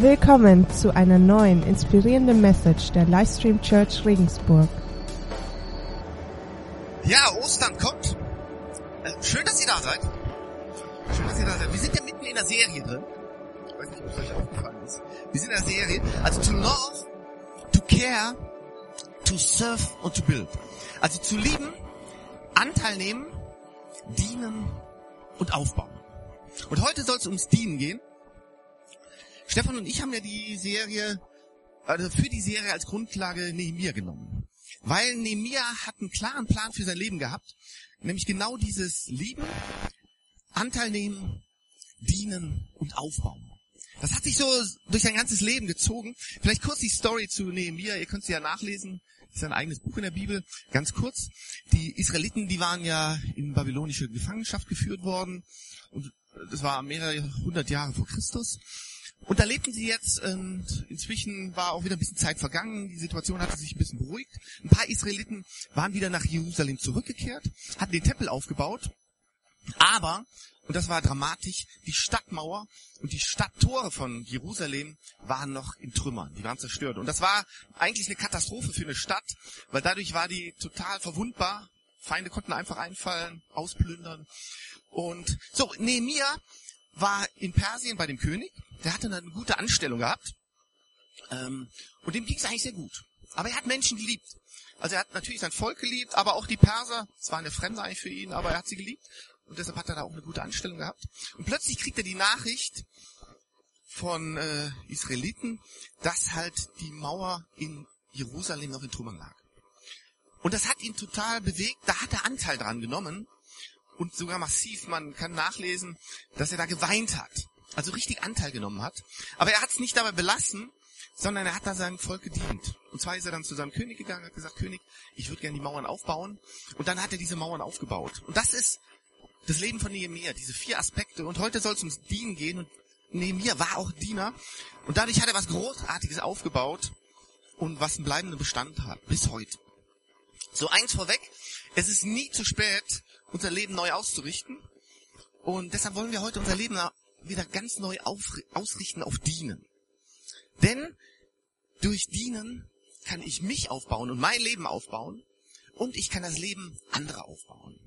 Willkommen zu einer neuen inspirierenden Message der Livestream Church Regensburg. Ja, Ostern kommt. Also schön, dass ihr da seid. Schön, dass ihr da seid. Wir sind ja mitten in der Serie drin. Ich weiß nicht, ob es euch aufgefallen ist. Wir sind in der Serie. Also to love, to care, to serve und to build. Also zu lieben, Anteil nehmen, dienen und aufbauen. Und heute soll es ums Dienen gehen. Stefan und ich haben ja die Serie, also für die Serie als Grundlage Nehemiah genommen. Weil Nehemiah hat einen klaren Plan für sein Leben gehabt, nämlich genau dieses Lieben, Anteil nehmen, dienen und aufbauen. Das hat sich so durch sein ganzes Leben gezogen. Vielleicht kurz die Story zu Nehemiah, ihr könnt sie ja nachlesen. Das ist ein eigenes Buch in der Bibel. Ganz kurz. Die Israeliten, die waren ja in babylonische Gefangenschaft geführt worden. Und das war mehrere hundert Jahre vor Christus. Und da lebten sie jetzt und inzwischen war auch wieder ein bisschen Zeit vergangen. Die Situation hatte sich ein bisschen beruhigt. Ein paar Israeliten waren wieder nach Jerusalem zurückgekehrt, hatten den Tempel aufgebaut. Aber, und das war dramatisch, die Stadtmauer und die Stadttore von Jerusalem waren noch in Trümmern. Die waren zerstört. Und das war eigentlich eine Katastrophe für eine Stadt, weil dadurch war die total verwundbar. Feinde konnten einfach einfallen, ausplündern. Und so, Nehemiah war in Persien bei dem König der hatte eine gute Anstellung gehabt. Ähm, und dem ging es eigentlich sehr gut. Aber er hat Menschen geliebt. Also er hat natürlich sein Volk geliebt, aber auch die Perser, es waren eine Fremde eigentlich für ihn, aber er hat sie geliebt. Und deshalb hat er da auch eine gute Anstellung gehabt. Und plötzlich kriegt er die Nachricht von äh, Israeliten, dass halt die Mauer in Jerusalem noch in Trümmern lag. Und das hat ihn total bewegt, da hat er Anteil dran genommen und sogar massiv, man kann nachlesen, dass er da geweint hat also richtig Anteil genommen hat. Aber er hat es nicht dabei belassen, sondern er hat da seinem Volk gedient. Und zwar ist er dann zu seinem König gegangen, hat gesagt, König, ich würde gerne die Mauern aufbauen. Und dann hat er diese Mauern aufgebaut. Und das ist das Leben von Nehemiah, diese vier Aspekte. Und heute soll es ums Dienen gehen. Und Nehemiah war auch Diener. Und dadurch hat er was Großartiges aufgebaut und was einen bleibenden Bestand hat, bis heute. So eins vorweg, es ist nie zu spät, unser Leben neu auszurichten. Und deshalb wollen wir heute unser Leben wieder ganz neu ausrichten auf Dienen. Denn durch Dienen kann ich mich aufbauen und mein Leben aufbauen und ich kann das Leben anderer aufbauen.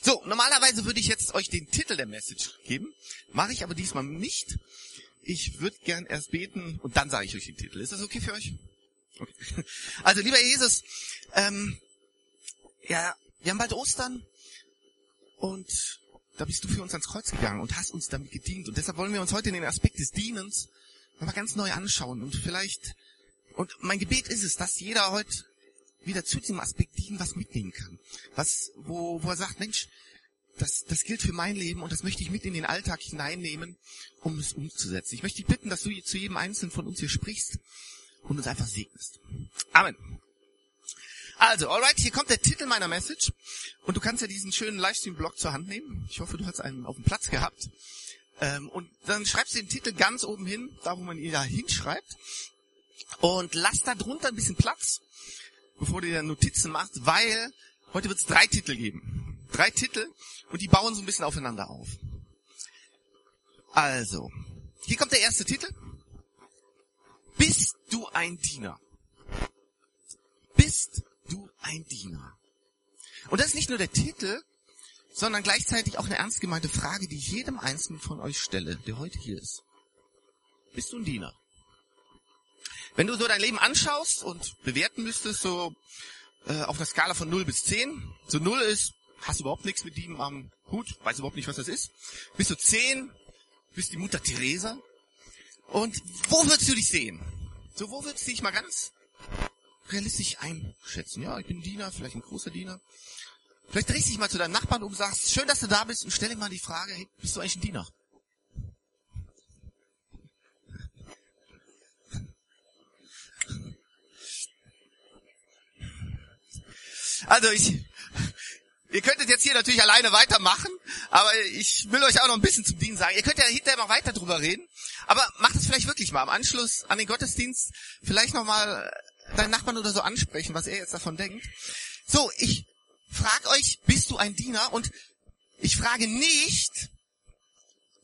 So, normalerweise würde ich jetzt euch den Titel der Message geben, mache ich aber diesmal nicht. Ich würde gern erst beten und dann sage ich euch den Titel. Ist das okay für euch? Okay. Also lieber Jesus, ähm, ja, wir haben bald Ostern und da bist du für uns ans Kreuz gegangen und hast uns damit gedient. Und deshalb wollen wir uns heute den Aspekt des Dienens nochmal ganz neu anschauen. Und vielleicht, und mein Gebet ist es, dass jeder heute wieder zu diesem Aspekt Dienen was mitnehmen kann. Was, wo, wo er sagt, Mensch, das, das gilt für mein Leben und das möchte ich mit in den Alltag hineinnehmen, um es umzusetzen. Ich möchte dich bitten, dass du zu jedem Einzelnen von uns hier sprichst und uns einfach segnest. Amen. Also, alright, hier kommt der Titel meiner Message. Und du kannst ja diesen schönen Livestream-Blog zur Hand nehmen. Ich hoffe, du hast einen auf dem Platz gehabt. Ähm, und dann schreibst du den Titel ganz oben hin, da wo man ihn da hinschreibt. Und lass da drunter ein bisschen Platz, bevor du dir Notizen machst, weil heute wird es drei Titel geben. Drei Titel und die bauen so ein bisschen aufeinander auf. Also, hier kommt der erste Titel. Bist du ein Diener? Bist du ein Diener? Und das ist nicht nur der Titel, sondern gleichzeitig auch eine ernst gemeinte Frage, die ich jedem Einzelnen von euch stelle, der heute hier ist. Bist du ein Diener? Wenn du so dein Leben anschaust und bewerten müsstest, so äh, auf einer Skala von 0 bis 10, so 0 ist, hast du überhaupt nichts mit Dienen am Hut, weißt überhaupt nicht, was das ist. Bist du 10, bist die Mutter Teresa. Und wo würdest du dich sehen? So, wo würdest du dich mal ganz realistisch einschätzen. Ja, ich bin Diener, vielleicht ein großer Diener. Vielleicht drehst du dich mal zu deinem Nachbarn um und sagst, schön, dass du da bist und stell dir mal die Frage, hey, bist du eigentlich ein Diener? Also ich, ihr könntet jetzt hier natürlich alleine weitermachen, aber ich will euch auch noch ein bisschen zum Dienen sagen. Ihr könnt ja hinterher noch weiter drüber reden, aber macht es vielleicht wirklich mal am Anschluss an den Gottesdienst vielleicht noch mal deinen Nachbarn oder so ansprechen, was er jetzt davon denkt. So, ich frage euch, bist du ein Diener? Und ich frage nicht,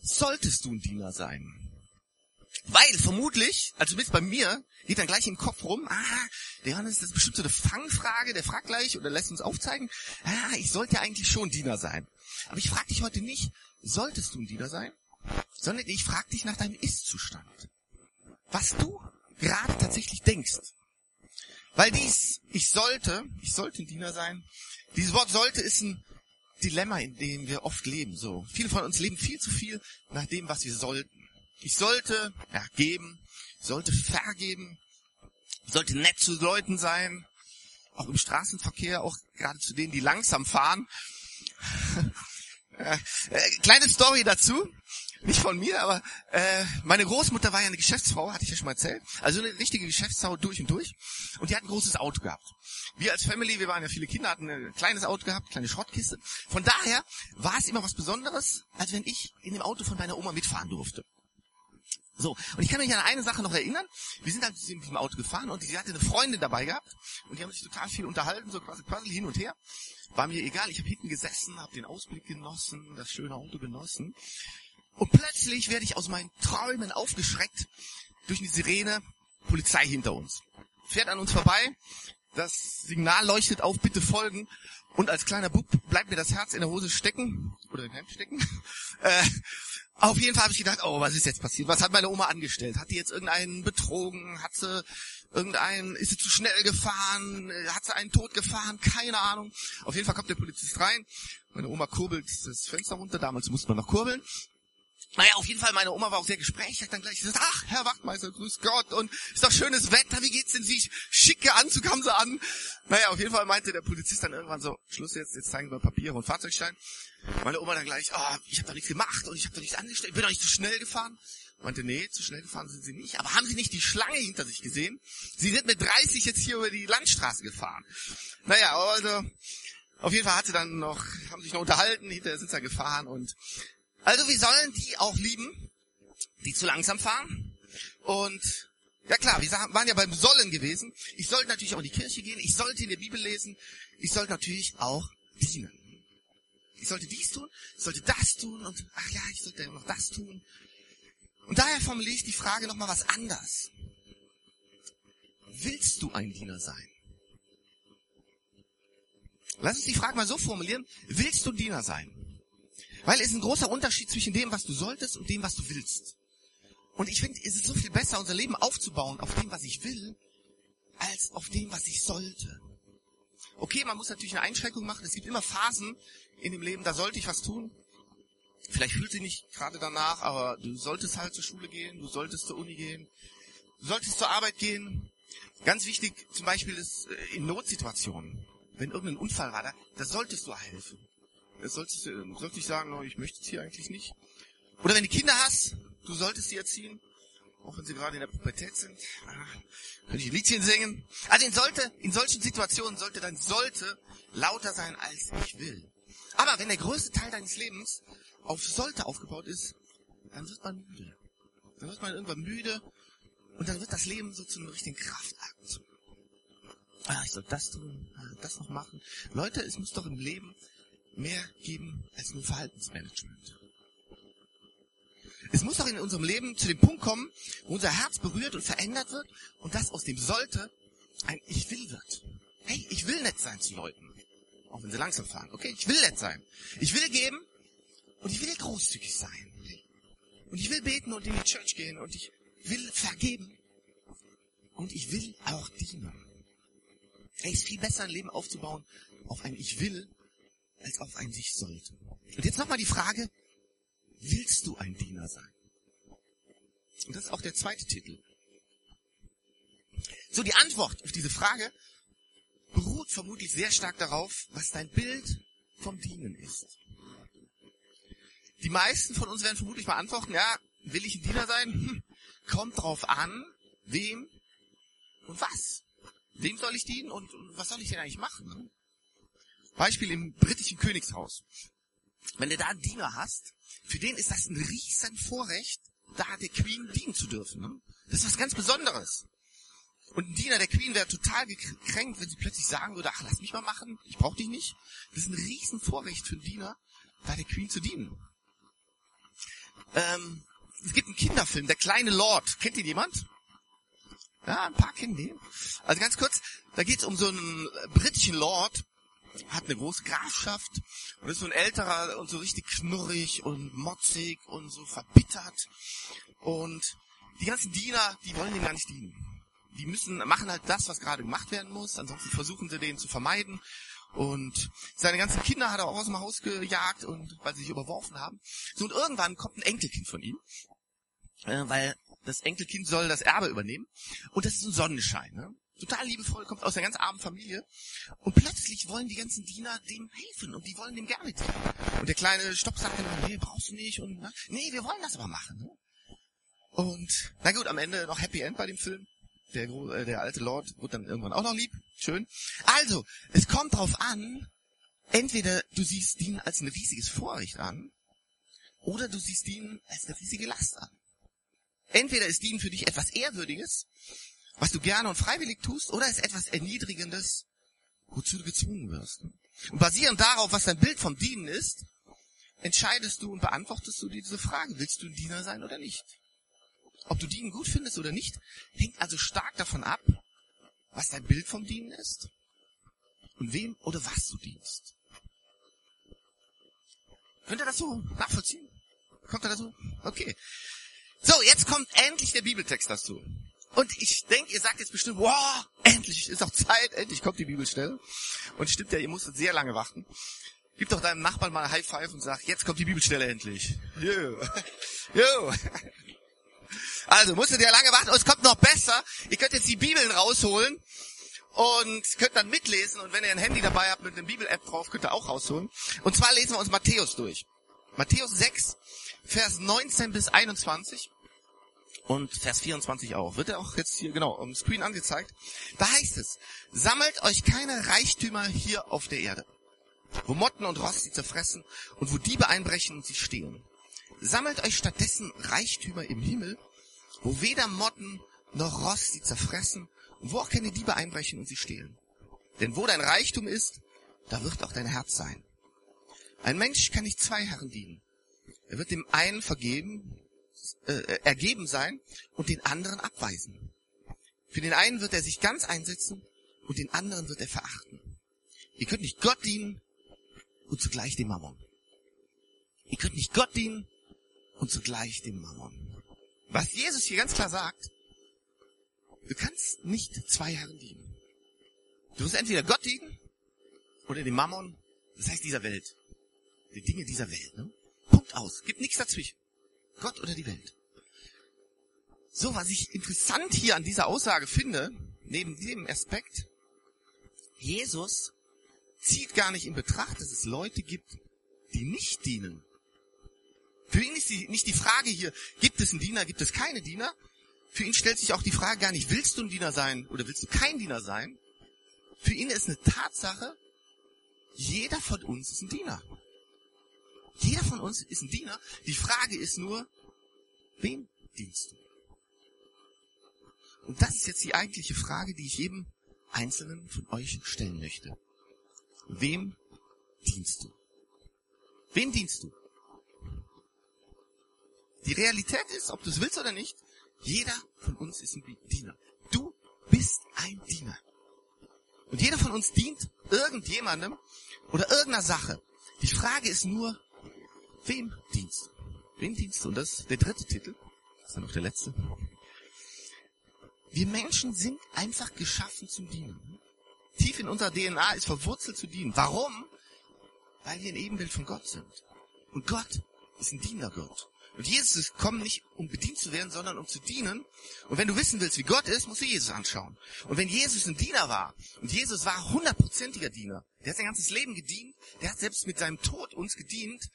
solltest du ein Diener sein? Weil vermutlich, also zumindest bei mir, geht dann gleich im Kopf rum, ah, der Johannes, das ist bestimmt so eine Fangfrage, der fragt gleich oder lässt uns aufzeigen, ah, ich sollte eigentlich schon Diener sein. Aber ich frage dich heute nicht, solltest du ein Diener sein, sondern ich frage dich nach deinem Ist-Zustand. Was du gerade tatsächlich denkst. Weil dies, ich sollte, ich sollte ein Diener sein, dieses Wort sollte ist ein Dilemma, in dem wir oft leben. So, viele von uns leben viel zu viel nach dem, was wir sollten. Ich sollte ja, geben, sollte vergeben, sollte nett zu Leuten sein, auch im Straßenverkehr, auch gerade zu denen, die langsam fahren. äh, kleine Story dazu, nicht von mir, aber äh, meine Großmutter war ja eine Geschäftsfrau, hatte ich ja schon mal erzählt, also eine richtige Geschäftsfrau durch und durch, und die hat ein großes Auto gehabt. Wir als Family, wir waren ja viele Kinder, hatten ein kleines Auto gehabt, kleine Schrottkiste. Von daher war es immer was Besonderes, als wenn ich in dem Auto von meiner Oma mitfahren durfte. So, und ich kann mich an eine Sache noch erinnern. Wir sind dann in diesem Auto gefahren und sie hatte eine Freundin dabei gehabt und die haben sich total viel unterhalten, so quasi quasi hin und her. War mir egal, ich habe hinten gesessen, habe den Ausblick genossen, das schöne Auto genossen. Und plötzlich werde ich aus meinen Träumen aufgeschreckt durch eine Sirene, Polizei hinter uns. Fährt an uns vorbei, das Signal leuchtet auf, bitte folgen. Und als kleiner Bub bleibt mir das Herz in der Hose stecken, oder im Hemd stecken. Äh, auf jeden Fall habe ich gedacht, oh, was ist jetzt passiert? Was hat meine Oma angestellt? Hat die jetzt irgendeinen betrogen? Hat sie irgendeinen, ist sie zu schnell gefahren? Hat sie einen tot gefahren? Keine Ahnung. Auf jeden Fall kommt der Polizist rein. Meine Oma kurbelt das Fenster runter. Damals musste man noch kurbeln. Naja, auf jeden Fall, meine Oma war auch sehr gesprächig, hat dann gleich gesagt, ach, Herr Wachtmeister, grüß Gott, und ist doch schönes Wetter, wie geht's denn Sie? Schicke Anzug haben Sie an. Naja, auf jeden Fall meinte der Polizist dann irgendwann so, Schluss jetzt, jetzt zeigen wir Papiere und Fahrzeugschein. Meine Oma dann gleich, oh, ich habe doch nichts gemacht und ich habe doch nichts angestellt, ich bin doch nicht zu schnell gefahren. Meinte, nee, zu schnell gefahren sind Sie nicht. Aber haben Sie nicht die Schlange hinter sich gesehen? Sie sind mit 30 jetzt hier über die Landstraße gefahren. Naja, also, auf jeden Fall hat sie dann noch, haben sich noch unterhalten, hinterher sind sie gefahren und also wir sollen die auch lieben, die zu langsam fahren. Und ja klar, wir waren ja beim Sollen gewesen. Ich sollte natürlich auch in die Kirche gehen, ich sollte in der Bibel lesen, ich sollte natürlich auch dienen. Ich sollte dies tun, ich sollte das tun und ach ja, ich sollte noch das tun. Und daher formuliere ich die Frage nochmal was anders. Willst du ein Diener sein? Lass uns die Frage mal so formulieren. Willst du Diener sein? Weil es ist ein großer Unterschied zwischen dem, was du solltest und dem, was du willst. Und ich finde, es ist so viel besser, unser Leben aufzubauen auf dem, was ich will, als auf dem, was ich sollte. Okay, man muss natürlich eine Einschränkung machen. Es gibt immer Phasen in dem Leben, da sollte ich was tun. Vielleicht fühlt sich nicht gerade danach, aber du solltest halt zur Schule gehen, du solltest zur Uni gehen, du solltest zur Arbeit gehen. Ganz wichtig zum Beispiel ist äh, in Notsituationen, wenn irgendein Unfall war, da, da solltest du helfen solltest du sollst nicht sagen, oh, ich möchte es hier eigentlich nicht. Oder wenn du Kinder hast, du solltest sie erziehen, auch wenn sie gerade in der Pubertät sind. Ah, könnte ich ein Liedchen singen. Also in, sollte, in solchen Situationen sollte dein sollte lauter sein als ich will. Aber wenn der größte Teil deines Lebens auf sollte aufgebaut ist, dann wird man müde. Dann wird man irgendwann müde und dann wird das Leben so zu einem richtigen Kraftakt. Ah, ich soll das tun, ah, das noch machen. Leute, es muss doch im Leben mehr geben als nur Verhaltensmanagement. Es muss doch in unserem Leben zu dem Punkt kommen, wo unser Herz berührt und verändert wird und das aus dem sollte ein Ich will wird. Hey, ich will nett sein zu Leuten. Auch wenn sie langsam fahren. Okay, ich will nett sein. Ich will geben und ich will großzügig sein. Und ich will beten und in die Church gehen und ich will vergeben. Und ich will auch dienen. Hey, ist viel besser ein Leben aufzubauen auf ein Ich will als auf ein sich sollte. Und jetzt nochmal die Frage, willst du ein Diener sein? Und das ist auch der zweite Titel. So, die Antwort auf diese Frage beruht vermutlich sehr stark darauf, was dein Bild vom Dienen ist. Die meisten von uns werden vermutlich mal antworten, ja, will ich ein Diener sein? Hm, kommt drauf an, wem und was. Wem soll ich dienen und, und was soll ich denn eigentlich machen? Beispiel im britischen Königshaus. Wenn du da einen Diener hast, für den ist das ein riesen Vorrecht, da der Queen dienen zu dürfen. Ne? Das ist was ganz Besonderes. Und ein Diener der Queen wäre total gekränkt, wenn sie plötzlich sagen würde, ach, lass mich mal machen, ich brauche dich nicht. Das ist ein riesen Vorrecht für einen Diener, da der Queen zu dienen. Ähm, es gibt einen Kinderfilm, der kleine Lord. Kennt ihn jemand? Ja, ein paar kennen den. Also ganz kurz, da geht es um so einen britischen Lord, hat eine große Grafschaft und ist so ein älterer und so richtig knurrig und motzig und so verbittert. Und die ganzen Diener, die wollen dem gar nicht dienen. Die müssen, machen halt das, was gerade gemacht werden muss, ansonsten versuchen sie den zu vermeiden. Und seine ganzen Kinder hat er auch aus dem Haus gejagt und weil sie sich überworfen haben. So und irgendwann kommt ein Enkelkind von ihm, äh, weil das Enkelkind soll das Erbe übernehmen. Und das ist ein Sonnenschein. Ne? Total liebevoll, kommt aus einer ganz armen Familie. Und plötzlich wollen die ganzen Diener dem helfen und die wollen dem gerne dienen. Und der kleine Stopp sagt dann, nee, brauchst du nicht. Und na, nee, wir wollen das aber machen. Ne? Und na gut, am Ende noch Happy End bei dem Film. Der, äh, der alte Lord wird dann irgendwann auch noch lieb. Schön. Also, es kommt drauf an, entweder du siehst ihn als ein riesiges Vorrecht an, oder du siehst ihn als eine riesige Last an. Entweder ist Dienen für dich etwas Ehrwürdiges, was du gerne und freiwillig tust, oder ist etwas Erniedrigendes, wozu du gezwungen wirst. Und basierend darauf, was dein Bild vom Dienen ist, entscheidest du und beantwortest du dir diese Frage, willst du ein Diener sein oder nicht? Ob du Dienen gut findest oder nicht, hängt also stark davon ab, was dein Bild vom Dienen ist und wem oder was du dienst. Könnt ihr das so nachvollziehen? Kommt ihr dazu? Okay. So, jetzt kommt endlich der Bibeltext dazu. Und ich denke, ihr sagt jetzt bestimmt, wow, endlich ist auch Zeit, endlich kommt die Bibelstelle. Und stimmt ja, ihr musstet sehr lange warten. Gib doch deinem Nachbarn mal ein High Five und sag, jetzt kommt die Bibelstelle endlich. Jo. Jo. Also, musstet ihr lange warten. Und es kommt noch besser. Ihr könnt jetzt die Bibeln rausholen und könnt dann mitlesen. Und wenn ihr ein Handy dabei habt mit einer Bibel-App drauf, könnt ihr auch rausholen. Und zwar lesen wir uns Matthäus durch. Matthäus 6, Vers 19 bis 21 und Vers 24 auch. Wird er auch jetzt hier genau am Screen angezeigt. Da heißt es, sammelt euch keine Reichtümer hier auf der Erde, wo Motten und Rost sie zerfressen und wo Diebe einbrechen und sie stehlen. Sammelt euch stattdessen Reichtümer im Himmel, wo weder Motten noch Rost sie zerfressen und wo auch keine Diebe einbrechen und sie stehlen. Denn wo dein Reichtum ist, da wird auch dein Herz sein. Ein Mensch kann nicht zwei Herren dienen. Er wird dem einen vergeben, äh, ergeben sein und den anderen abweisen. Für den einen wird er sich ganz einsetzen und den anderen wird er verachten. Ihr könnt nicht Gott dienen und zugleich dem Mammon. Ihr könnt nicht Gott dienen und zugleich dem Mammon. Was Jesus hier ganz klar sagt, du kannst nicht zwei Herren dienen. Du wirst entweder Gott dienen oder dem Mammon, das heißt dieser Welt. Die Dinge dieser Welt. Ne? Punkt aus. Gibt nichts dazwischen. Gott oder die Welt. So, was ich interessant hier an dieser Aussage finde, neben diesem Aspekt, Jesus zieht gar nicht in Betracht, dass es Leute gibt, die nicht dienen. Für ihn ist die, nicht die Frage hier, gibt es einen Diener, gibt es keine Diener. Für ihn stellt sich auch die Frage gar nicht, willst du ein Diener sein oder willst du kein Diener sein. Für ihn ist eine Tatsache, jeder von uns ist ein Diener. Jeder von uns ist ein Diener. Die Frage ist nur, wem dienst du? Und das ist jetzt die eigentliche Frage, die ich jedem Einzelnen von euch stellen möchte. Wem dienst du? Wem dienst du? Die Realität ist, ob du es willst oder nicht, jeder von uns ist ein Diener. Du bist ein Diener. Und jeder von uns dient irgendjemandem oder irgendeiner Sache. Die Frage ist nur, wem dienst du? Wem dienst du? Und das ist der dritte Titel. Das ist dann noch der letzte. Wir Menschen sind einfach geschaffen zum Dienen. Tief in unserer DNA ist verwurzelt zu dienen. Warum? Weil wir ein Ebenbild von Gott sind. Und Gott ist ein dienender Gott. Und Jesus ist gekommen nicht, um bedient zu werden, sondern um zu dienen. Und wenn du wissen willst, wie Gott ist, musst du Jesus anschauen. Und wenn Jesus ein Diener war, und Jesus war hundertprozentiger Diener, der hat sein ganzes Leben gedient, der hat selbst mit seinem Tod uns gedient,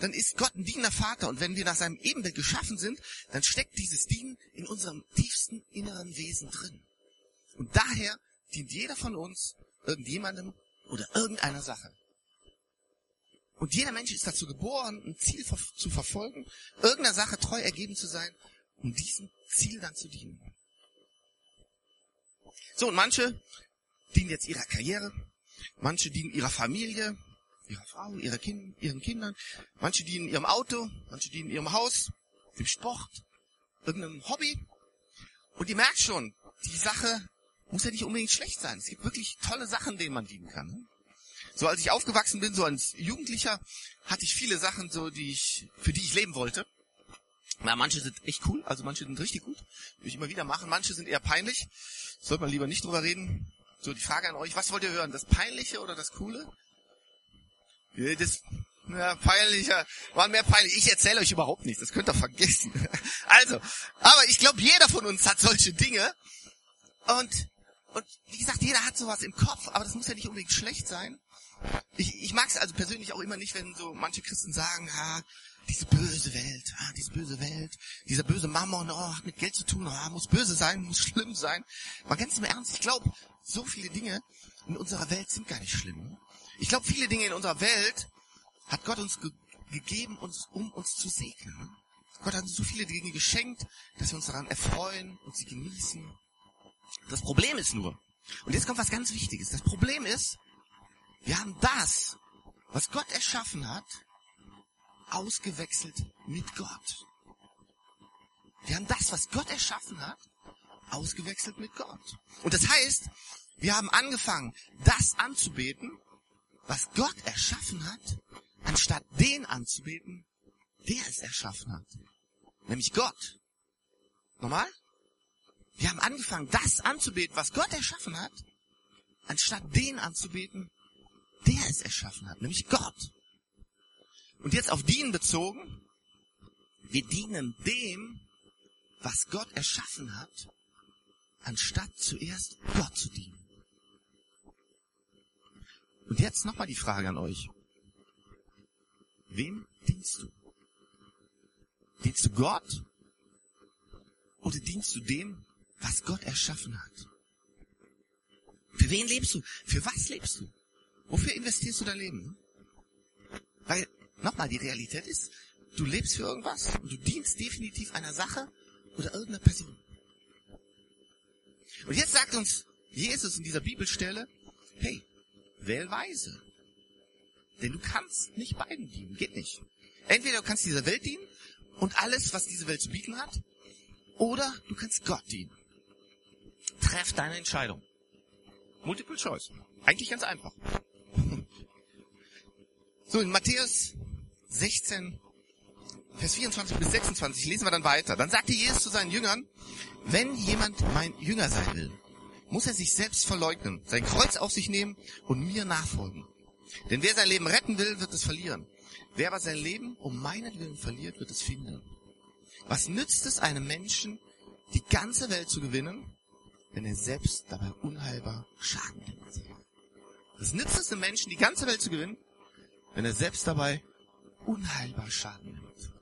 dann ist Gott ein dienender Vater. Und wenn wir nach seinem Ebenbild geschaffen sind, dann steckt dieses Dienen in unserem tiefsten inneren Wesen drin. Und daher dient jeder von uns irgendjemandem oder irgendeiner Sache. Und jeder Mensch ist dazu geboren, ein Ziel zu verfolgen, irgendeiner Sache treu ergeben zu sein, um diesem Ziel dann zu dienen. So, und manche dienen jetzt ihrer Karriere, manche dienen ihrer Familie, ihrer Frau, ihrer kind, ihren Kindern. Manche dienen ihrem Auto, manche dienen ihrem Haus, dem Sport, irgendeinem Hobby. Und ihr merkt schon, die Sache muss ja nicht unbedingt schlecht sein. Es gibt wirklich tolle Sachen, denen man dienen kann. So als ich aufgewachsen bin, so als Jugendlicher, hatte ich viele Sachen, so die ich, für die ich leben wollte. Ja, manche sind echt cool, also manche sind richtig gut, würde ich immer wieder machen. Manche sind eher peinlich, sollte man lieber nicht drüber reden. So die Frage an euch: Was wollt ihr hören, das Peinliche oder das Coole? Das ja, peinlicher, waren mehr peinlich. Ich erzähle euch überhaupt nichts, das könnt ihr vergessen. Also, aber ich glaube, jeder von uns hat solche Dinge. Und, und wie gesagt, jeder hat sowas im Kopf, aber das muss ja nicht unbedingt schlecht sein. Ich, ich mag es also persönlich auch immer nicht, wenn so manche Christen sagen, ha, diese böse Welt, ah, diese böse Welt, dieser böse Mammon, oh, hat mit Geld zu tun, oh, muss böse sein, muss schlimm sein. Mal ganz im Ernst, ich glaube, so viele Dinge in unserer Welt sind gar nicht schlimm. Ich glaube, viele Dinge in unserer Welt hat Gott uns ge gegeben, uns, um uns zu segnen. Gott hat uns so viele Dinge geschenkt, dass wir uns daran erfreuen und sie genießen. Das Problem ist nur, und jetzt kommt was ganz Wichtiges, das Problem ist, wir haben das, was Gott erschaffen hat, ausgewechselt mit Gott. Wir haben das, was Gott erschaffen hat, ausgewechselt mit Gott. Und das heißt, wir haben angefangen, das anzubeten, was Gott erschaffen hat, anstatt den anzubeten, der es erschaffen hat. Nämlich Gott. Nochmal? Wir haben angefangen, das anzubeten, was Gott erschaffen hat, anstatt den anzubeten, der es erschaffen hat, nämlich Gott. Und jetzt auf dienen bezogen, wir dienen dem, was Gott erschaffen hat, anstatt zuerst Gott zu dienen. Und jetzt nochmal die Frage an euch. Wem dienst du? Dienst du Gott? Oder dienst du dem, was Gott erschaffen hat? Für wen lebst du? Für was lebst du? Wofür investierst du dein Leben? Weil, nochmal, die Realität ist, du lebst für irgendwas und du dienst definitiv einer Sache oder irgendeiner Person. Und jetzt sagt uns Jesus in dieser Bibelstelle, hey, wähl weise. Denn du kannst nicht beiden dienen. Geht nicht. Entweder du kannst dieser Welt dienen und alles, was diese Welt zu bieten hat, oder du kannst Gott dienen. Treff deine Entscheidung. Multiple Choice. Eigentlich ganz einfach. So, in Matthäus 16, Vers 24 bis 26 lesen wir dann weiter. Dann sagte Jesus zu seinen Jüngern, wenn jemand mein Jünger sein will, muss er sich selbst verleugnen, sein Kreuz auf sich nehmen und mir nachfolgen. Denn wer sein Leben retten will, wird es verlieren. Wer aber sein Leben um meinen Willen verliert, wird es finden. Was nützt es einem Menschen, die ganze Welt zu gewinnen, wenn er selbst dabei unheilbar Schaden nimmt? Was nützt es einem Menschen, die ganze Welt zu gewinnen, wenn er selbst dabei unheilbar Schaden nimmt?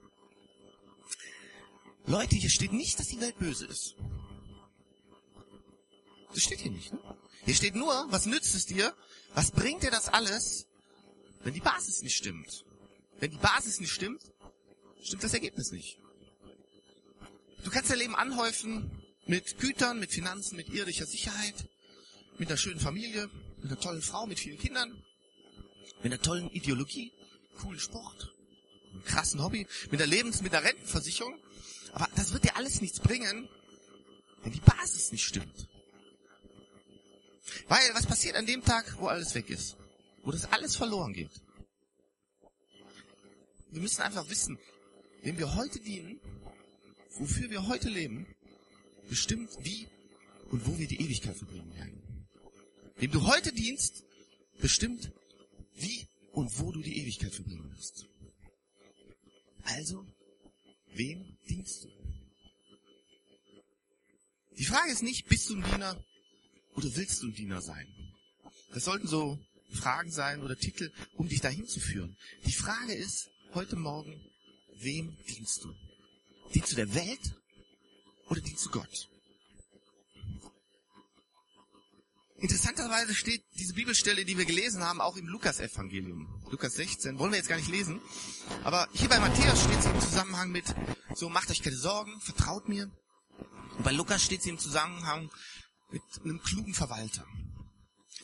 Leute, hier steht nicht, dass die Welt böse ist. Das steht hier nicht. Ne? Hier steht nur, was nützt es dir? Was bringt dir das alles, wenn die Basis nicht stimmt? Wenn die Basis nicht stimmt, stimmt das Ergebnis nicht. Du kannst dein Leben anhäufen mit Gütern, mit Finanzen, mit irdischer Sicherheit, mit einer schönen Familie, mit einer tollen Frau, mit vielen Kindern, mit einer tollen Ideologie, coolen Sport, einem krassen Hobby, mit einer Lebens-, mit einer Rentenversicherung. Aber das wird dir alles nichts bringen, wenn die Basis nicht stimmt. Weil, was passiert an dem Tag, wo alles weg ist? Wo das alles verloren geht? Wir müssen einfach wissen, wem wir heute dienen, wofür wir heute leben, bestimmt wie und wo wir die Ewigkeit verbringen werden. Wem du heute dienst, bestimmt wie und wo du die Ewigkeit verbringen wirst. Also, wem dienst du? Die Frage ist nicht, bist du ein Diener oder willst du ein Diener sein? Das sollten so Fragen sein oder Titel, um dich dahin zu führen. Die Frage ist heute Morgen, wem dienst du? Dienst du der Welt oder dienst du Gott? Interessanterweise steht diese Bibelstelle, die wir gelesen haben, auch im Lukas-Evangelium. Lukas 16, wollen wir jetzt gar nicht lesen. Aber hier bei Matthäus steht sie im Zusammenhang mit, so macht euch keine Sorgen, vertraut mir. Und bei Lukas steht sie im Zusammenhang mit einem klugen Verwalter.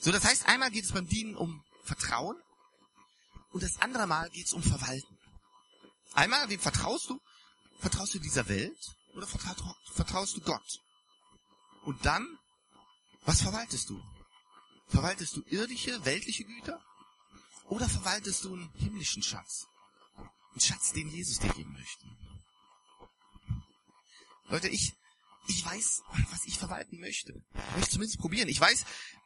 So, das heißt, einmal geht es beim Dienen um Vertrauen und das andere Mal geht es um Verwalten. Einmal, wem vertraust du? vertraust du dieser Welt oder vertraust du Gott? Und dann, was verwaltest du? Verwaltest du irdische, weltliche Güter? Oder verwaltest du einen himmlischen Schatz? Einen Schatz, den Jesus dir geben möchte. Leute, ich, ich weiß, was ich verwalten möchte. Ich möchte zumindest probieren. Ich weiß,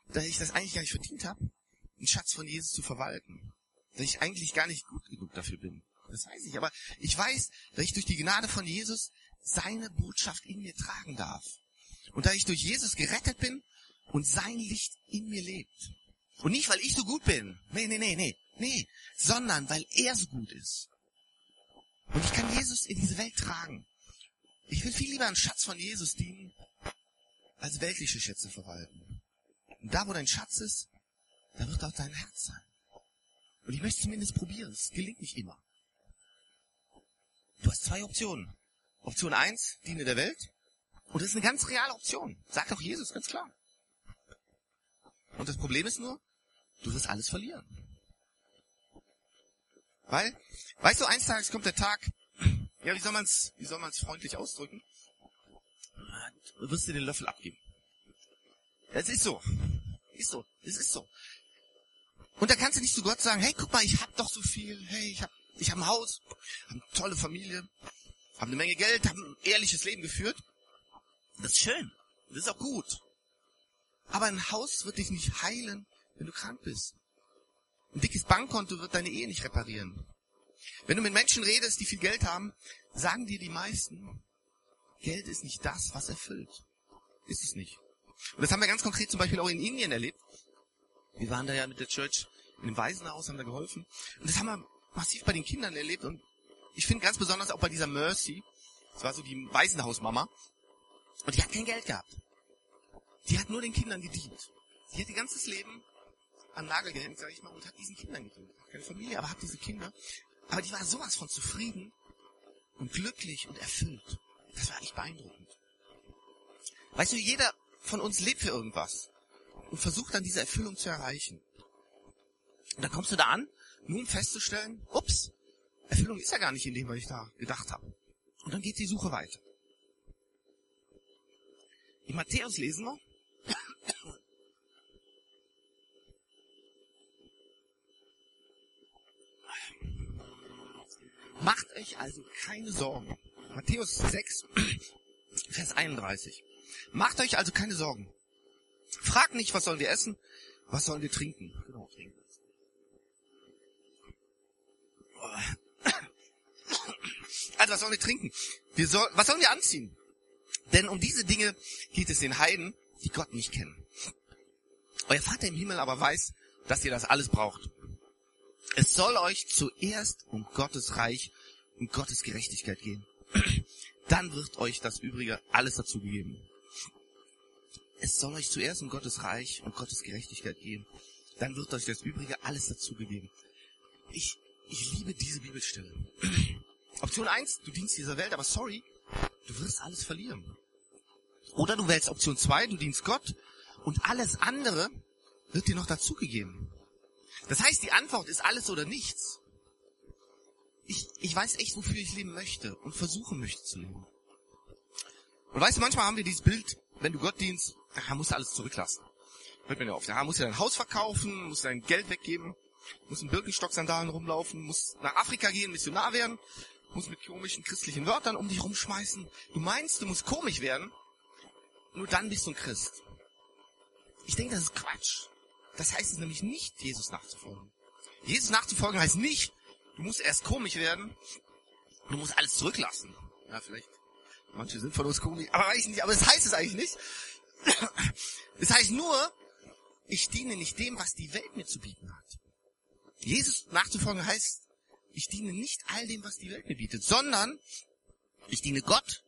dass ich das eigentlich gar nicht verdient habe, einen Schatz von Jesus zu verwalten. Dass ich eigentlich gar nicht gut genug dafür bin. Das weiß ich. Aber ich weiß, dass ich durch die Gnade von Jesus seine Botschaft in mir tragen darf. Und da ich durch Jesus gerettet bin und sein Licht in mir lebt. Und nicht, weil ich so gut bin. Nee, nee, nee, nee. Nee. Sondern weil er so gut ist. Und ich kann Jesus in diese Welt tragen. Ich will viel lieber einen Schatz von Jesus dienen, als weltliche Schätze verwalten. Und da, wo dein Schatz ist, da wird auch dein Herz sein. Und ich möchte zumindest probieren. Es gelingt nicht immer. Du hast zwei Optionen. Option eins, diene der Welt. Und das ist eine ganz reale Option. Sagt auch Jesus, ganz klar. Und das Problem ist nur, du wirst alles verlieren. Weil, weißt du, eines Tages kommt der Tag, ja, wie soll man's, wie soll man's freundlich ausdrücken? Du wirst dir den Löffel abgeben. Es ist so. Ist so. Es ist so. Und da kannst du nicht zu Gott sagen, hey, guck mal, ich hab doch so viel, hey, ich hab, ich hab ein Haus, hab eine tolle Familie, hab eine Menge Geld, hab ein ehrliches Leben geführt. Das ist schön. Das ist auch gut. Aber ein Haus wird dich nicht heilen, wenn du krank bist. Ein dickes Bankkonto wird deine Ehe nicht reparieren. Wenn du mit Menschen redest, die viel Geld haben, sagen dir die meisten, Geld ist nicht das, was erfüllt. Ist es nicht. Und das haben wir ganz konkret zum Beispiel auch in Indien erlebt. Wir waren da ja mit der Church in dem Waisenhaus, haben da geholfen. Und das haben wir massiv bei den Kindern erlebt. Und ich finde ganz besonders auch bei dieser Mercy, das war so die Waisenhausmama, und die hat kein Geld gehabt. Die hat nur den Kindern gedient. Die hat ihr ganzes Leben an Nagel gehängt, sag ich mal, und hat diesen Kindern gedient. Keine Familie, aber hat diese Kinder. Aber die war sowas von zufrieden und glücklich und erfüllt. Das war echt beeindruckend. Weißt du, jeder von uns lebt für irgendwas und versucht dann diese Erfüllung zu erreichen. Und dann kommst du da an, nur um festzustellen, ups, Erfüllung ist ja gar nicht in dem, was ich da gedacht habe. Und dann geht die Suche weiter. In Matthäus lesen wir, Macht euch also keine Sorgen. Matthäus 6, Vers 31. Macht euch also keine Sorgen. Fragt nicht, was sollen wir essen, was sollen wir trinken. Genau, trinken. Also was sollen wir trinken? Wir soll, was sollen wir anziehen? Denn um diese Dinge geht es den Heiden, die Gott nicht kennen. Euer Vater im Himmel aber weiß, dass ihr das alles braucht. Es soll euch zuerst um Gottes Reich und Gottes Gerechtigkeit gehen. Dann wird euch das Übrige alles dazu gegeben. Es soll euch zuerst um Gottes Reich und Gottes Gerechtigkeit gehen. Dann wird euch das Übrige alles dazu gegeben. Ich, ich liebe diese Bibelstelle. Option eins: du dienst dieser Welt, aber sorry, du wirst alles verlieren. Oder du wählst Option zwei: du dienst Gott und alles andere wird dir noch dazugegeben. Das heißt, die Antwort ist alles oder nichts. Ich, ich weiß echt, wofür ich leben möchte und versuchen möchte zu leben. Und weißt du, manchmal haben wir dieses Bild, wenn du Gott dienst, da musst du alles zurücklassen. Hört mir ja oft. Da musst du dein Haus verkaufen, musst dein Geld weggeben, musst in Birkenstock-Sandalen rumlaufen, musst nach Afrika gehen, Missionar werden, musst mit komischen christlichen Wörtern um dich rumschmeißen. Du meinst, du musst komisch werden, nur dann bist du ein Christ. Ich denke, das ist Quatsch. Das heißt es nämlich nicht, Jesus nachzufolgen. Jesus nachzufolgen heißt nicht, du musst erst komisch werden, du musst alles zurücklassen. Ja, vielleicht. Manche sind von uns komisch, aber weiß ich nicht, aber das heißt es eigentlich nicht. Das heißt nur, ich diene nicht dem, was die Welt mir zu bieten hat. Jesus nachzufolgen heißt, ich diene nicht all dem, was die Welt mir bietet, sondern ich diene Gott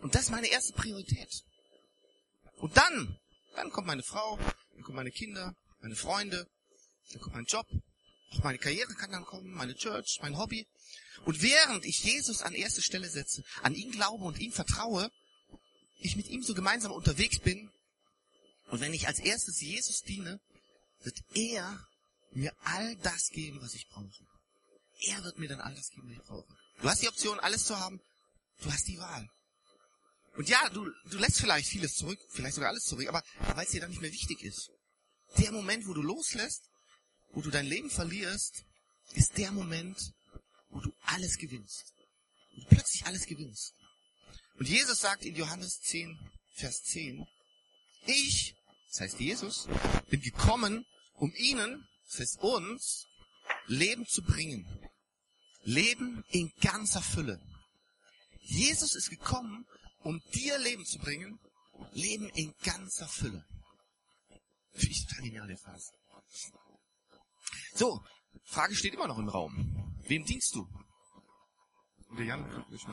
und das ist meine erste Priorität. Und dann, dann kommt meine Frau, dann kommen meine Kinder, meine Freunde, dann kommt mein Job, auch meine Karriere kann dann kommen, meine Church, mein Hobby. Und während ich Jesus an erste Stelle setze, an ihn glaube und ihm vertraue, ich mit ihm so gemeinsam unterwegs bin, und wenn ich als erstes Jesus diene, wird er mir all das geben, was ich brauche. Er wird mir dann all das geben, was ich brauche. Du hast die Option, alles zu haben Du hast die Wahl. Und ja, du, du lässt vielleicht vieles zurück, vielleicht sogar alles zurück, aber weil es dir dann nicht mehr wichtig ist. Der Moment, wo du loslässt, wo du dein Leben verlierst, ist der Moment, wo du alles gewinnst. Wo du plötzlich alles gewinnst. Und Jesus sagt in Johannes 10, Vers 10, ich, das heißt Jesus, bin gekommen, um ihnen, das heißt uns, Leben zu bringen. Leben in ganzer Fülle. Jesus ist gekommen, um dir Leben zu bringen. Leben in ganzer Fülle. Finde ich total genial, der Vers. So, Frage steht immer noch im Raum. Wem dienst du? Der Jan, ich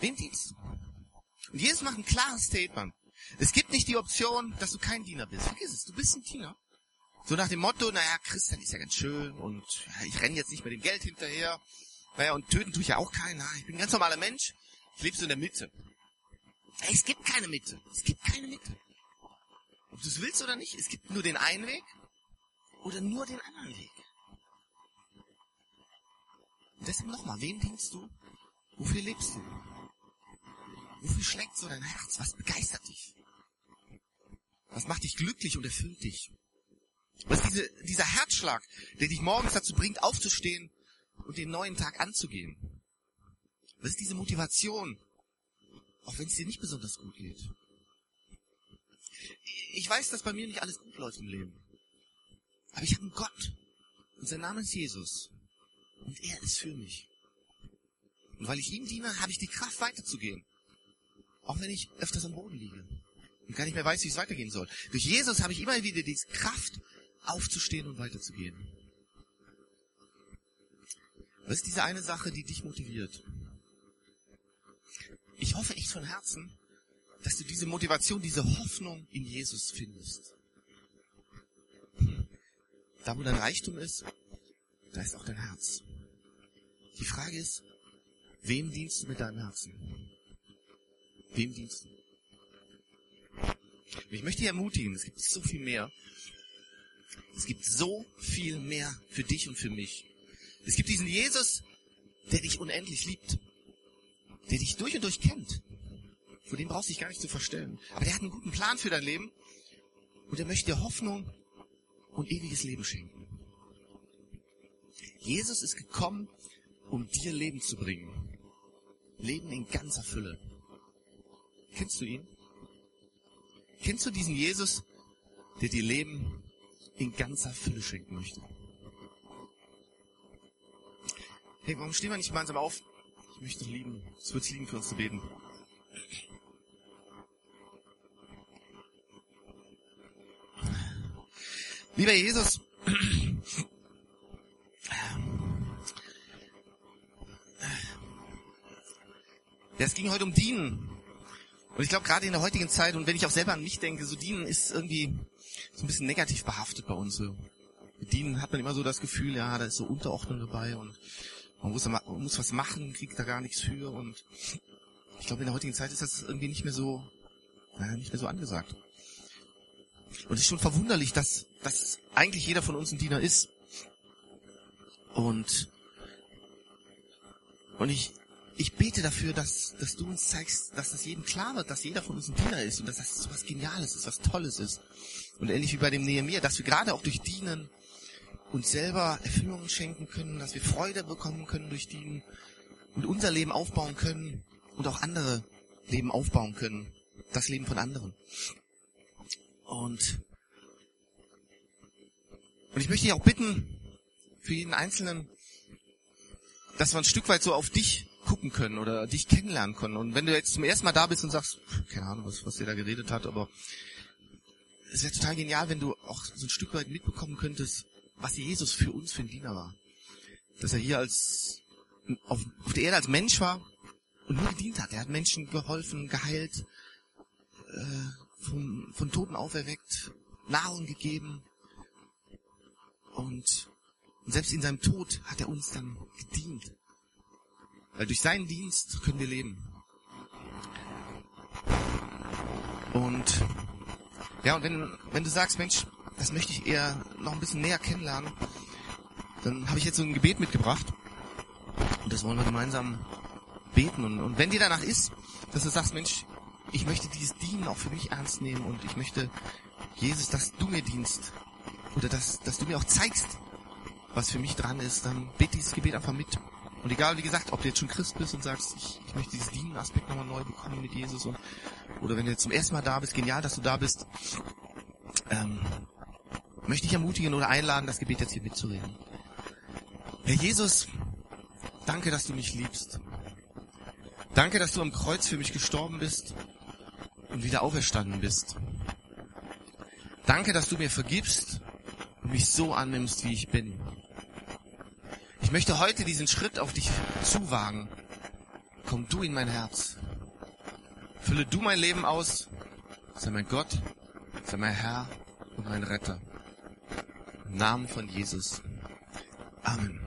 Wem dienst du? Und Jesus macht ein klares Statement. Es gibt nicht die Option, dass du kein Diener bist. Vergiss es, du bist ein Diener. So nach dem Motto, naja, Christian ist ja ganz schön und ja, ich renne jetzt nicht mit dem Geld hinterher. Naja, und töten tue ich ja auch keinen. Ich bin ein ganz normaler Mensch. Ich lebe so in der Mitte. Es gibt keine Mitte. Es gibt keine Mitte. Ob du es willst oder nicht, es gibt nur den einen Weg oder nur den anderen Weg. Und deshalb nochmal, wem dienst du? Wofür lebst du? Wofür schlägt so dein Herz? Was begeistert dich? Was macht dich glücklich und erfüllt dich? Was ist diese, dieser Herzschlag, der dich morgens dazu bringt, aufzustehen und den neuen Tag anzugehen? Was ist diese Motivation, auch wenn es dir nicht besonders gut geht? Ich weiß, dass bei mir nicht alles gut läuft im Leben. Aber ich habe einen Gott. Und sein Name ist Jesus. Und er ist für mich. Und weil ich ihm diene, habe ich die Kraft weiterzugehen. Auch wenn ich öfters am Boden liege und gar nicht mehr weiß, wie es weitergehen soll. Durch Jesus habe ich immer wieder die Kraft, aufzustehen und weiterzugehen. Was ist diese eine Sache, die dich motiviert? Ich hoffe echt von Herzen, dass du diese Motivation, diese Hoffnung in Jesus findest. Da, wo dein Reichtum ist, da ist auch dein Herz. Die Frage ist, wem dienst du mit deinem Herzen? Wem dienst du? Und ich möchte dich ermutigen, es gibt so viel mehr. Es gibt so viel mehr für dich und für mich. Es gibt diesen Jesus, der dich unendlich liebt. Der dich durch und durch kennt. Vor dem brauchst du dich gar nicht zu verstellen. Aber der hat einen guten Plan für dein Leben. Und er möchte dir Hoffnung und ewiges Leben schenken. Jesus ist gekommen, um dir Leben zu bringen. Leben in ganzer Fülle. Kennst du ihn? Kennst du diesen Jesus, der dir Leben in ganzer Fülle schenken möchte? Hey, warum stehen wir nicht gemeinsam auf? Ich möchte lieben. Es wird lieben, für uns zu beten. Lieber Jesus, es ging heute um Dienen. Und ich glaube, gerade in der heutigen Zeit, und wenn ich auch selber an mich denke, so Dienen ist irgendwie so ein bisschen negativ behaftet bei uns. Mit Dienen hat man immer so das Gefühl, ja, da ist so Unterordnung dabei und man muss, man muss was machen, kriegt da gar nichts für. Und ich glaube, in der heutigen Zeit ist das irgendwie nicht mehr so, naja, nicht mehr so angesagt. Und es ist schon verwunderlich, dass, dass eigentlich jeder von uns ein Diener ist. Und, und ich, ich bete dafür, dass, dass du uns zeigst, dass das jedem klar wird, dass jeder von uns ein Diener ist und dass das so was Geniales ist, was Tolles ist. Und ähnlich wie bei dem Nehemiah, dass wir gerade auch durch Dienen uns selber Erfüllungen schenken können, dass wir Freude bekommen können durch Dienen und unser Leben aufbauen können und auch andere Leben aufbauen können. Das Leben von anderen. Und, und ich möchte dich auch bitten, für jeden Einzelnen, dass wir ein Stück weit so auf dich gucken können oder dich kennenlernen können. Und wenn du jetzt zum ersten Mal da bist und sagst, keine Ahnung, was, was der da geredet hat, aber es wäre total genial, wenn du auch so ein Stück weit mitbekommen könntest, was Jesus für uns für ein Diener war. Dass er hier als auf, auf der Erde als Mensch war und nur gedient hat. Er hat Menschen geholfen, geheilt, äh, von, von Toten auferweckt, Nahrung gegeben. Und, und selbst in seinem Tod hat er uns dann gedient. Weil durch seinen Dienst können wir leben. Und ja, und wenn, wenn du sagst, Mensch, das möchte ich eher noch ein bisschen näher kennenlernen, dann habe ich jetzt so ein Gebet mitgebracht. Und das wollen wir gemeinsam beten. Und, und wenn dir danach ist, dass du sagst, Mensch, ich möchte dieses Dienen auch für mich ernst nehmen und ich möchte, Jesus, dass du mir dienst oder dass, dass du mir auch zeigst, was für mich dran ist, dann bete dieses Gebet einfach mit. Und egal, wie gesagt, ob du jetzt schon Christ bist und sagst, ich, ich möchte dieses Dienen-Aspekt nochmal neu bekommen mit Jesus und, oder wenn du jetzt zum ersten Mal da bist, genial, dass du da bist, ähm, möchte ich ermutigen oder einladen, das Gebet jetzt hier mitzureden. Herr Jesus, danke, dass du mich liebst. Danke, dass du am Kreuz für mich gestorben bist und wieder auferstanden bist. Danke, dass du mir vergibst und mich so annimmst, wie ich bin. Ich möchte heute diesen Schritt auf dich zuwagen. Komm du in mein Herz. Fülle du mein Leben aus. Sei mein Gott, sei mein Herr und mein Retter. Namen von Jesus. Amen.